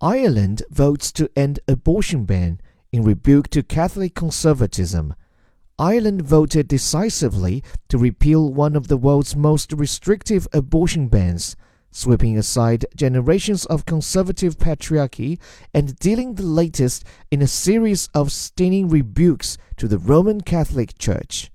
Ireland votes to end abortion ban in rebuke to Catholic conservatism. Ireland voted decisively to repeal one of the world's most restrictive abortion bans, sweeping aside generations of conservative patriarchy and dealing the latest in a series of stinging rebukes to the Roman Catholic Church.